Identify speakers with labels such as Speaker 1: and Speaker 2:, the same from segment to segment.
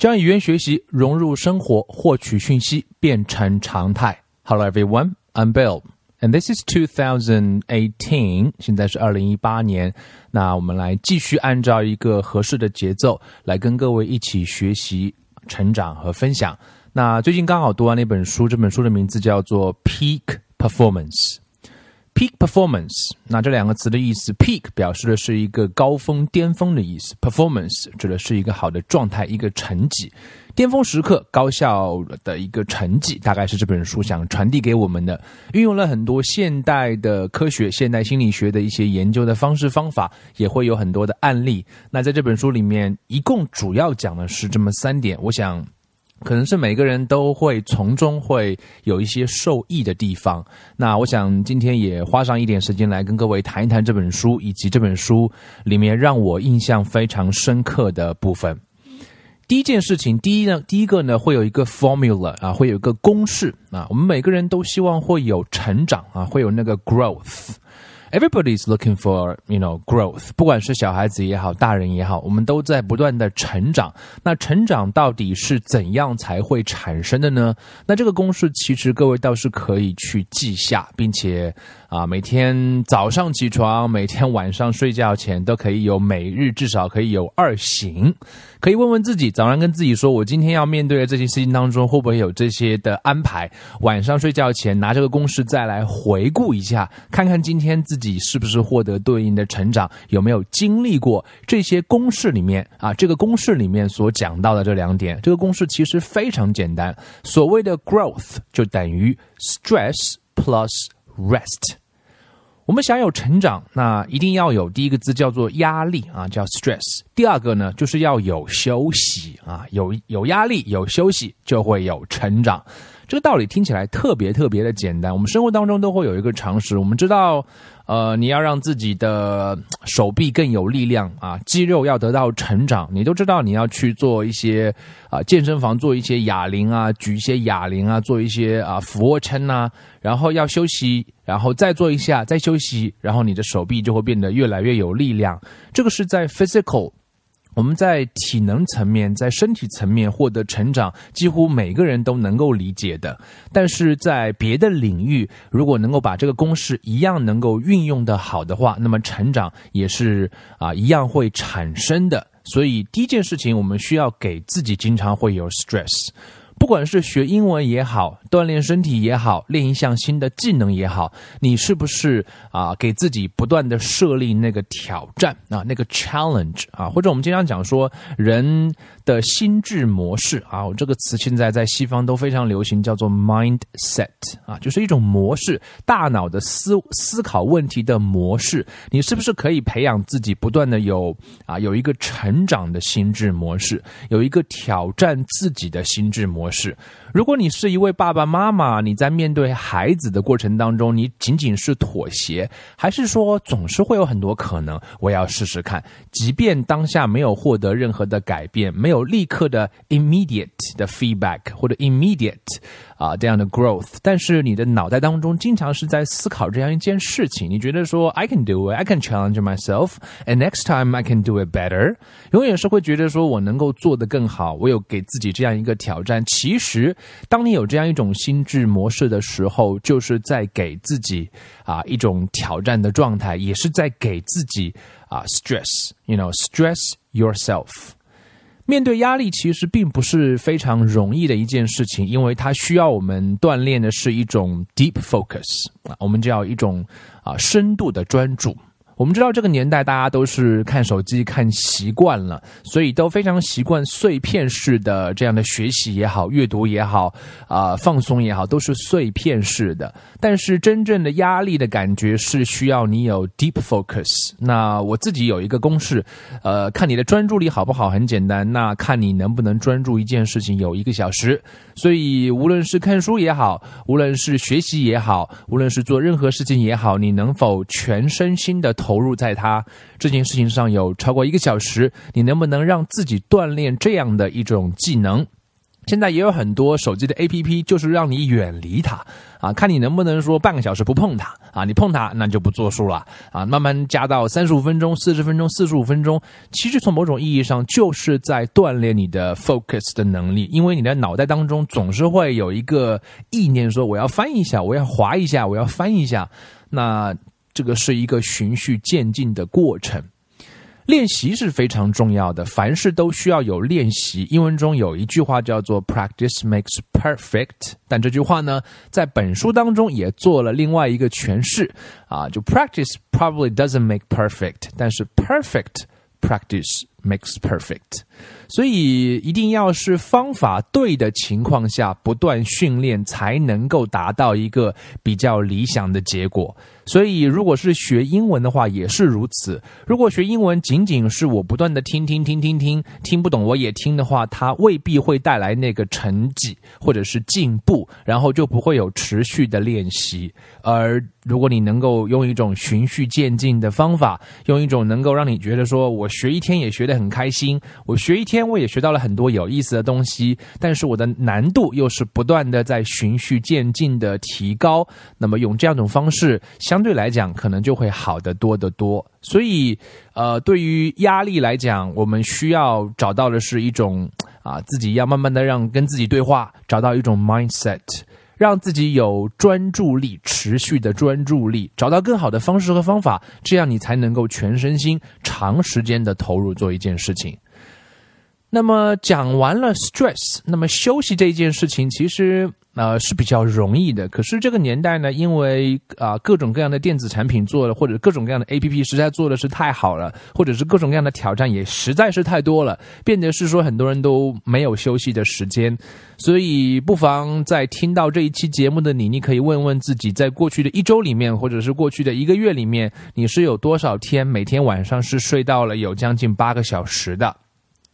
Speaker 1: 将语言学习融入生活，获取讯息变成常态。Hello everyone, I'm Bill, and this is 2018. 现在是二零一八年，那我们来继续按照一个合适的节奏来跟各位一起学习、成长和分享。那最近刚好读完那本书，这本书的名字叫做《Peak Performance》。Peak performance，那这两个词的意思，peak 表示的是一个高峰、巅峰的意思，performance 指的是一个好的状态、一个成绩，巅峰时刻、高效的一个成绩，大概是这本书想传递给我们的。运用了很多现代的科学、现代心理学的一些研究的方式方法，也会有很多的案例。那在这本书里面，一共主要讲的是这么三点，我想。可能是每个人都会从中会有一些受益的地方。那我想今天也花上一点时间来跟各位谈一谈这本书，以及这本书里面让我印象非常深刻的部分。第一件事情，第一呢，第一个呢，会有一个 formula 啊，会有一个公式啊。我们每个人都希望会有成长啊，会有那个 growth。Everybody is looking for, you know, growth. 不管是小孩子也好，大人也好，我们都在不断的成长。那成长到底是怎样才会产生的呢？那这个公式其实各位倒是可以去记下，并且啊，每天早上起床，每天晚上睡觉前都可以有每日至少可以有二醒。可以问问自己，早上跟自己说，我今天要面对的这些事情当中，会不会有这些的安排？晚上睡觉前拿这个公式再来回顾一下，看看今天自己是不是获得对应的成长，有没有经历过这些公式里面啊？这个公式里面所讲到的这两点，这个公式其实非常简单，所谓的 growth 就等于 stress plus rest。我们想有成长，那一定要有第一个字叫做压力啊，叫 stress。第二个呢，就是要有休息啊，有有压力有休息就会有成长。这个道理听起来特别特别的简单，我们生活当中都会有一个常识，我们知道。呃，你要让自己的手臂更有力量啊，肌肉要得到成长。你都知道，你要去做一些啊，健身房做一些哑铃啊，举一些哑铃啊，做一些啊俯卧撑啊，然后要休息，然后再做一下，再休息，然后你的手臂就会变得越来越有力量。这个是在 physical。我们在体能层面，在身体层面获得成长，几乎每个人都能够理解的。但是在别的领域，如果能够把这个公式一样能够运用的好的话，那么成长也是啊一样会产生的。所以第一件事情，我们需要给自己经常会有 stress。不管是学英文也好，锻炼身体也好，练一项新的技能也好，你是不是啊给自己不断的设立那个挑战啊，那个 challenge 啊，或者我们经常讲说人。的心智模式啊，这个词现在在西方都非常流行，叫做 mindset 啊，就是一种模式，大脑的思思考问题的模式。你是不是可以培养自己不断的有啊，有一个成长的心智模式，有一个挑战自己的心智模式？是如果你是一位爸爸妈妈，你在面对孩子的过程当中，你仅仅是妥协，还是说总是会有很多可能？我要试试看，即便当下没有获得任何的改变，没有。立刻的 immediate 的 feedback 或者 immediate 啊这样的 growth，但是你的脑袋当中经常是在思考这样一件事情，你觉得说 I can do it，I can challenge myself，and next time I can do it better，永远是会觉得说我能够做得更好，我有给自己这样一个挑战。其实，当你有这样一种心智模式的时候，就是在给自己啊一种挑战的状态，也是在给自己啊 stress，you know stress yourself。面对压力，其实并不是非常容易的一件事情，因为它需要我们锻炼的是一种 deep focus 啊，我们叫一种啊深度的专注。我们知道这个年代大家都是看手机看习惯了，所以都非常习惯碎片式的这样的学习也好、阅读也好、啊放松也好，都是碎片式的。但是真正的压力的感觉是需要你有 deep focus。那我自己有一个公式，呃，看你的专注力好不好，很简单，那看你能不能专注一件事情有一个小时。所以无论是看书也好，无论是学习也好，无论是做任何事情也好，你能否全身心的投。投入在他这件事情上有超过一个小时，你能不能让自己锻炼这样的一种技能？现在也有很多手机的 A P P，就是让你远离它啊，看你能不能说半个小时不碰它啊，你碰它那就不作数了啊，慢慢加到三十五分钟、四十分钟、四十五分钟，其实从某种意义上就是在锻炼你的 focus 的能力，因为你的脑袋当中总是会有一个意念说我要翻一下，我要滑一下，我要翻一下，那这个是一个循序渐进的过程。练习是非常重要的，凡事都需要有练习。英文中有一句话叫做 “practice makes perfect”，但这句话呢，在本书当中也做了另外一个诠释啊，就 “practice probably doesn't make perfect”，但是 “perfect practice makes perfect”。所以一定要是方法对的情况下，不断训练，才能够达到一个比较理想的结果。所以，如果是学英文的话，也是如此。如果学英文仅仅是我不断的听听听听听，听不懂我也听的话，它未必会带来那个成绩或者是进步，然后就不会有持续的练习。而如果你能够用一种循序渐进的方法，用一种能够让你觉得说我学一天也学得很开心，我学一天我也学到了很多有意思的东西，但是我的难度又是不断的在循序渐进的提高，那么用这样一种方式。相对来讲，可能就会好得多得多。所以，呃，对于压力来讲，我们需要找到的是一种啊，自己要慢慢的让跟自己对话，找到一种 mindset，让自己有专注力，持续的专注力，找到更好的方式和方法，这样你才能够全身心、长时间的投入做一件事情。那么讲完了 stress，那么休息这件事情，其实。呃，是比较容易的。可是这个年代呢，因为啊各种各样的电子产品做的，或者各种各样的 A P P 实在做的是太好了，或者是各种各样的挑战也实在是太多了，变得是说很多人都没有休息的时间。所以不妨在听到这一期节目的你，你可以问问自己，在过去的一周里面，或者是过去的一个月里面，你是有多少天每天晚上是睡到了有将近八个小时的？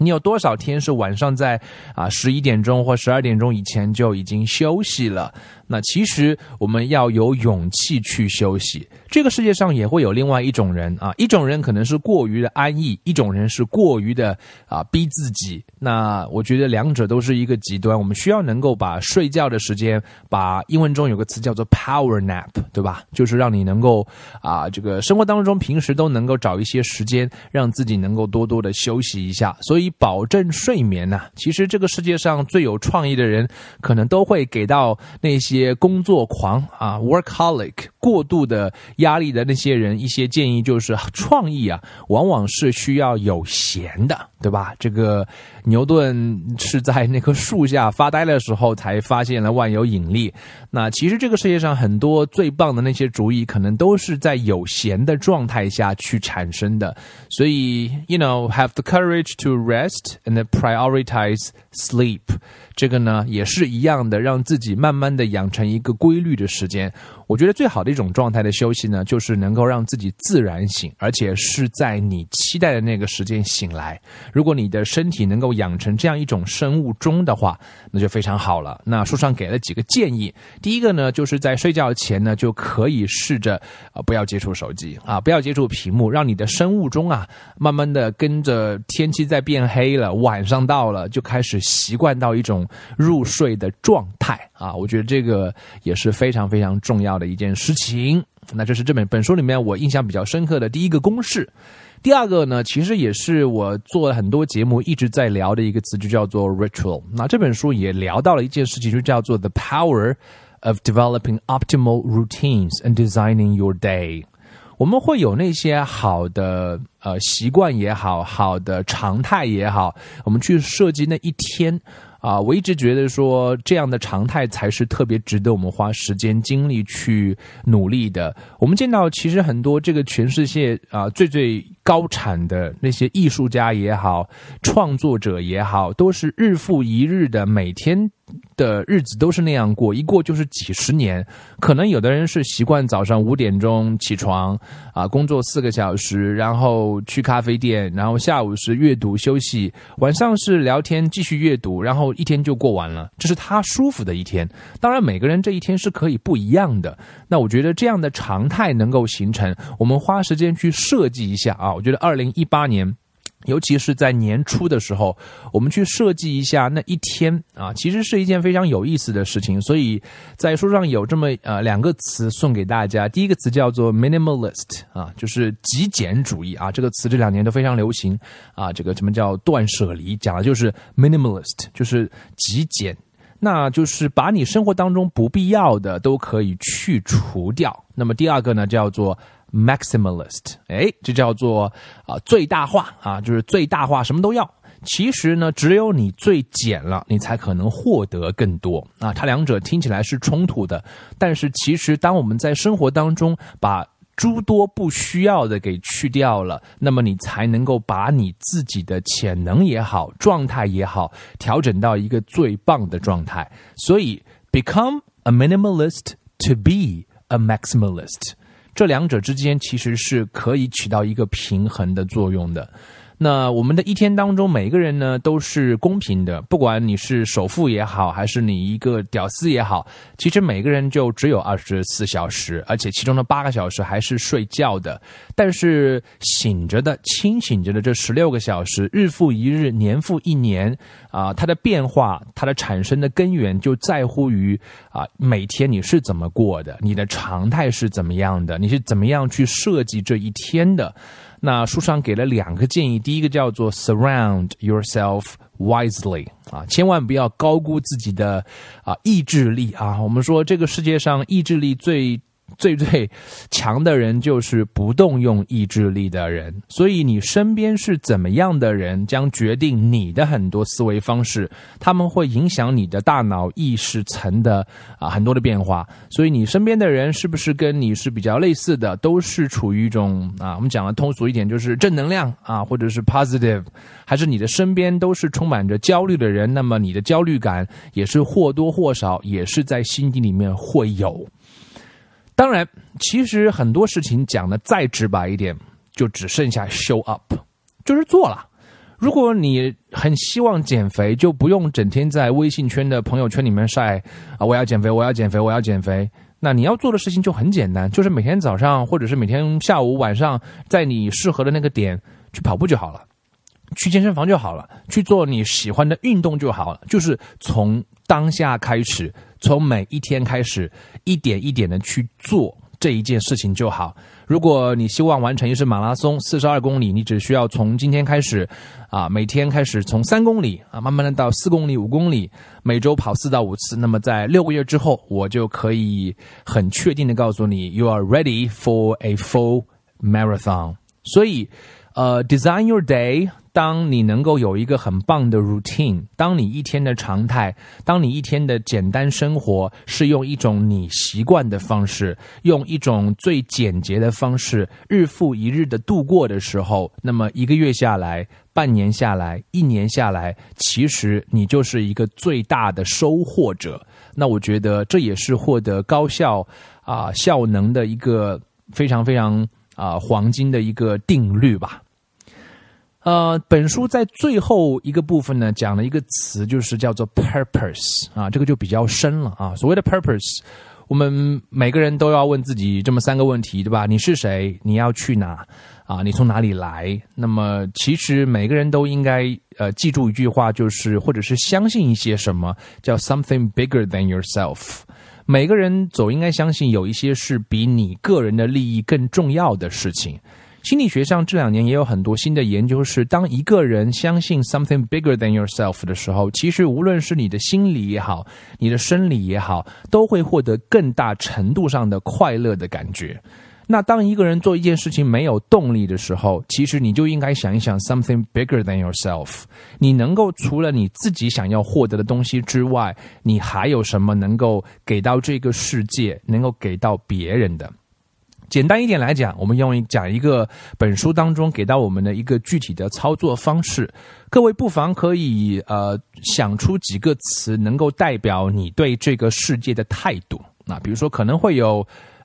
Speaker 1: 你有多少天是晚上在啊十一点钟或十二点钟以前就已经休息了？那其实我们要有勇气去休息。这个世界上也会有另外一种人啊，一种人可能是过于的安逸，一种人是过于的啊逼自己。那我觉得两者都是一个极端。我们需要能够把睡觉的时间，把英文中有个词叫做 power nap，对吧？就是让你能够啊这个生活当中平时都能够找一些时间，让自己能够多多的休息一下。所以保证睡眠呢，其实这个世界上最有创意的人，可能都会给到那些。些工作狂啊，workaholic，过度的压力的那些人，一些建议就是创意啊，往往是需要有闲的，对吧？这个牛顿是在那棵树下发呆的时候才发现了万有引力。那其实这个世界上很多最棒的那些主意，可能都是在有闲的状态下去产生的。所以，you know，have the courage to rest and prioritize sleep。这个呢也是一样的，让自己慢慢的养成一个规律的时间。我觉得最好的一种状态的休息呢，就是能够让自己自然醒，而且是在你期待的那个时间醒来。如果你的身体能够养成这样一种生物钟的话，那就非常好了。那书上给了几个建议，第一个呢，就是在睡觉前呢，就可以试着啊不要接触手机啊，不要接触屏幕，让你的生物钟啊慢慢的跟着天气在变黑了，晚上到了就开始习惯到一种入睡的状态啊。我觉得这个也是非常非常重要。的一件事情，那这是这本本书里面我印象比较深刻的第一个公式。第二个呢，其实也是我做了很多节目一直在聊的一个词，就叫做 ritual。那这本书也聊到了一件事情，就叫做 the power of developing optimal routines and designing your day。我们会有那些好的呃习惯也好，好的常态也好，我们去设计那一天。啊，我一直觉得说这样的常态才是特别值得我们花时间精力去努力的。我们见到其实很多这个全世界啊最最高产的那些艺术家也好，创作者也好，都是日复一日的每天。的日子都是那样过，一过就是几十年。可能有的人是习惯早上五点钟起床，啊，工作四个小时，然后去咖啡店，然后下午是阅读休息，晚上是聊天继续阅读，然后一天就过完了。这是他舒服的一天。当然，每个人这一天是可以不一样的。那我觉得这样的常态能够形成，我们花时间去设计一下啊。我觉得二零一八年。尤其是在年初的时候，我们去设计一下那一天啊，其实是一件非常有意思的事情。所以在书上有这么呃两个词送给大家，第一个词叫做 minimalist 啊，就是极简主义啊，这个词这两年都非常流行啊。这个什么叫断舍离，讲的就是 minimalist，就是极简，那就是把你生活当中不必要的都可以去除掉。那么第二个呢，叫做。Maximalist，哎，这叫做啊最大化啊，就是最大化什么都要。其实呢，只有你最简了，你才可能获得更多啊。它两者听起来是冲突的，但是其实当我们在生活当中把诸多不需要的给去掉了，那么你才能够把你自己的潜能也好，状态也好，调整到一个最棒的状态。所以，become a minimalist to be a maximalist。这两者之间其实是可以起到一个平衡的作用的。那我们的一天当中，每一个人呢都是公平的，不管你是首富也好，还是你一个屌丝也好，其实每个人就只有二十四小时，而且其中的八个小时还是睡觉的。但是醒着的、清醒着的这十六个小时，日复一日，年复一年，啊，它的变化，它的产生的根源就在乎于啊，每天你是怎么过的，你的常态是怎么样的，你是怎么样去设计这一天的。那书上给了两个建议，第一个叫做 surround yourself wisely 啊，千万不要高估自己的啊意志力啊。我们说这个世界上意志力最。最最强的人就是不动用意志力的人，所以你身边是怎么样的人，将决定你的很多思维方式，他们会影响你的大脑意识层的啊很多的变化。所以你身边的人是不是跟你是比较类似的，都是处于一种啊，我们讲的通俗一点就是正能量啊，或者是 positive，还是你的身边都是充满着焦虑的人，那么你的焦虑感也是或多或少也是在心底里面会有。当然，其实很多事情讲的再直白一点，就只剩下 show up，就是做了。如果你很希望减肥，就不用整天在微信圈的朋友圈里面晒啊，我要减肥，我要减肥，我要减肥。那你要做的事情就很简单，就是每天早上或者是每天下午、晚上，在你适合的那个点去跑步就好了，去健身房就好了，去做你喜欢的运动就好了，就是从当下开始。从每一天开始，一点一点的去做这一件事情就好。如果你希望完成一次马拉松，四十二公里，你只需要从今天开始，啊，每天开始从三公里啊，慢慢的到四公里、五公里，每周跑四到五次。那么在六个月之后，我就可以很确定的告诉你，you are ready for a full marathon。所以，呃，design your day。当你能够有一个很棒的 routine，当你一天的常态，当你一天的简单生活是用一种你习惯的方式，用一种最简洁的方式，日复一日的度过的时候，那么一个月下来，半年下来，一年下来，其实你就是一个最大的收获者。那我觉得这也是获得高效啊效能的一个非常非常啊黄金的一个定律吧。呃，本书在最后一个部分呢，讲了一个词，就是叫做 purpose 啊，这个就比较深了啊。所谓的 purpose，我们每个人都要问自己这么三个问题，对吧？你是谁？你要去哪？啊，你从哪里来？那么，其实每个人都应该呃记住一句话，就是或者是相信一些什么叫 something bigger than yourself。每个人总应该相信有一些是比你个人的利益更重要的事情。心理学上这两年也有很多新的研究，是当一个人相信 something bigger than yourself 的时候，其实无论是你的心理也好，你的生理也好，都会获得更大程度上的快乐的感觉。那当一个人做一件事情没有动力的时候，其实你就应该想一想 something bigger than yourself。你能够除了你自己想要获得的东西之外，你还有什么能够给到这个世界，能够给到别人的？简单一点来讲，我们用讲一个本书当中给到我们的一个具体的操作方式。各位不妨可以呃想出几个词，能够代表你对这个世界的态度。那比如说可能会有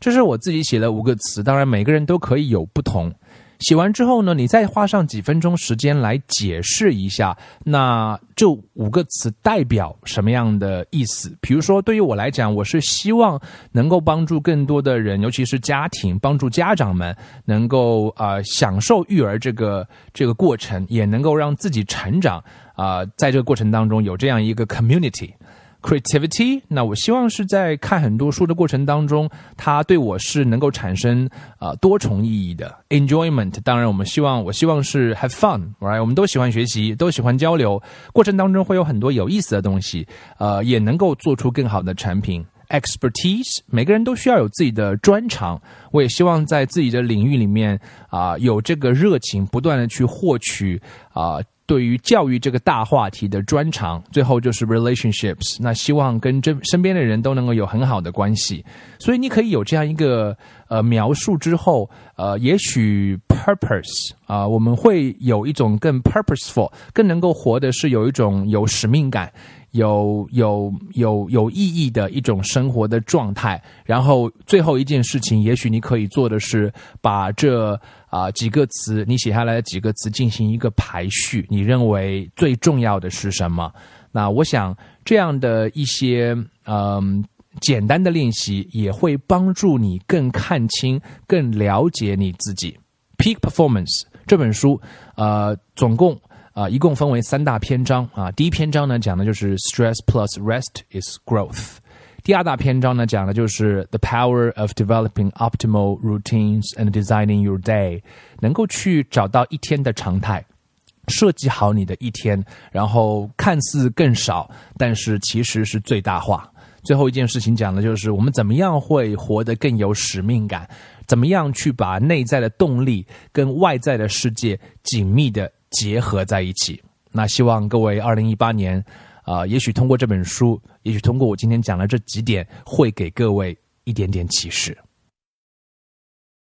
Speaker 1: 这是我自己写了五个词，当然每个人都可以有不同。写完之后呢，你再花上几分钟时间来解释一下，那这五个词代表什么样的意思？比如说，对于我来讲，我是希望能够帮助更多的人，尤其是家庭，帮助家长们能够啊享受育儿这个这个过程，也能够让自己成长啊，在这个过程当中有这样一个 community。Creativity，那我希望是在看很多书的过程当中，它对我是能够产生啊多重意义的 enjoyment。当然，我们希望我希望是 have fun，right？我们都喜欢学习，都喜欢交流，过程当中会有很多有意思的东西，呃，也能够做出更好的产品。Expertise，每个人都需要有自己的专长，我也希望在自己的领域里面啊有这个热情，不断的去获取啊。对于教育这个大话题的专长，最后就是 relationships。那希望跟这身边的人都能够有很好的关系。所以你可以有这样一个呃描述之后，呃，也许 purpose 啊，我们会有一种更 purposeful，更能够活的是有一种有使命感。有有有有意义的一种生活的状态，然后最后一件事情，也许你可以做的是把这啊几个词你写下来的几个词进行一个排序，你认为最重要的是什么？那我想这样的一些嗯简单的练习也会帮助你更看清、更了解你自己。Peak Performance 这本书，呃，总共。啊，一共分为三大篇章啊。第一篇章呢，讲的就是 stress plus rest is growth。第二大篇章呢，讲的就是 the power of developing optimal routines and designing your day，能够去找到一天的常态，设计好你的一天，然后看似更少，但是其实是最大化。最后一件事情讲的就是我们怎么样会活得更有使命感，怎么样去把内在的动力跟外在的世界紧密的。结合在一起。那希望各位二零一八年，啊，也许通过这本书，也许通过我今天讲的这几点，会给各位一点点启示。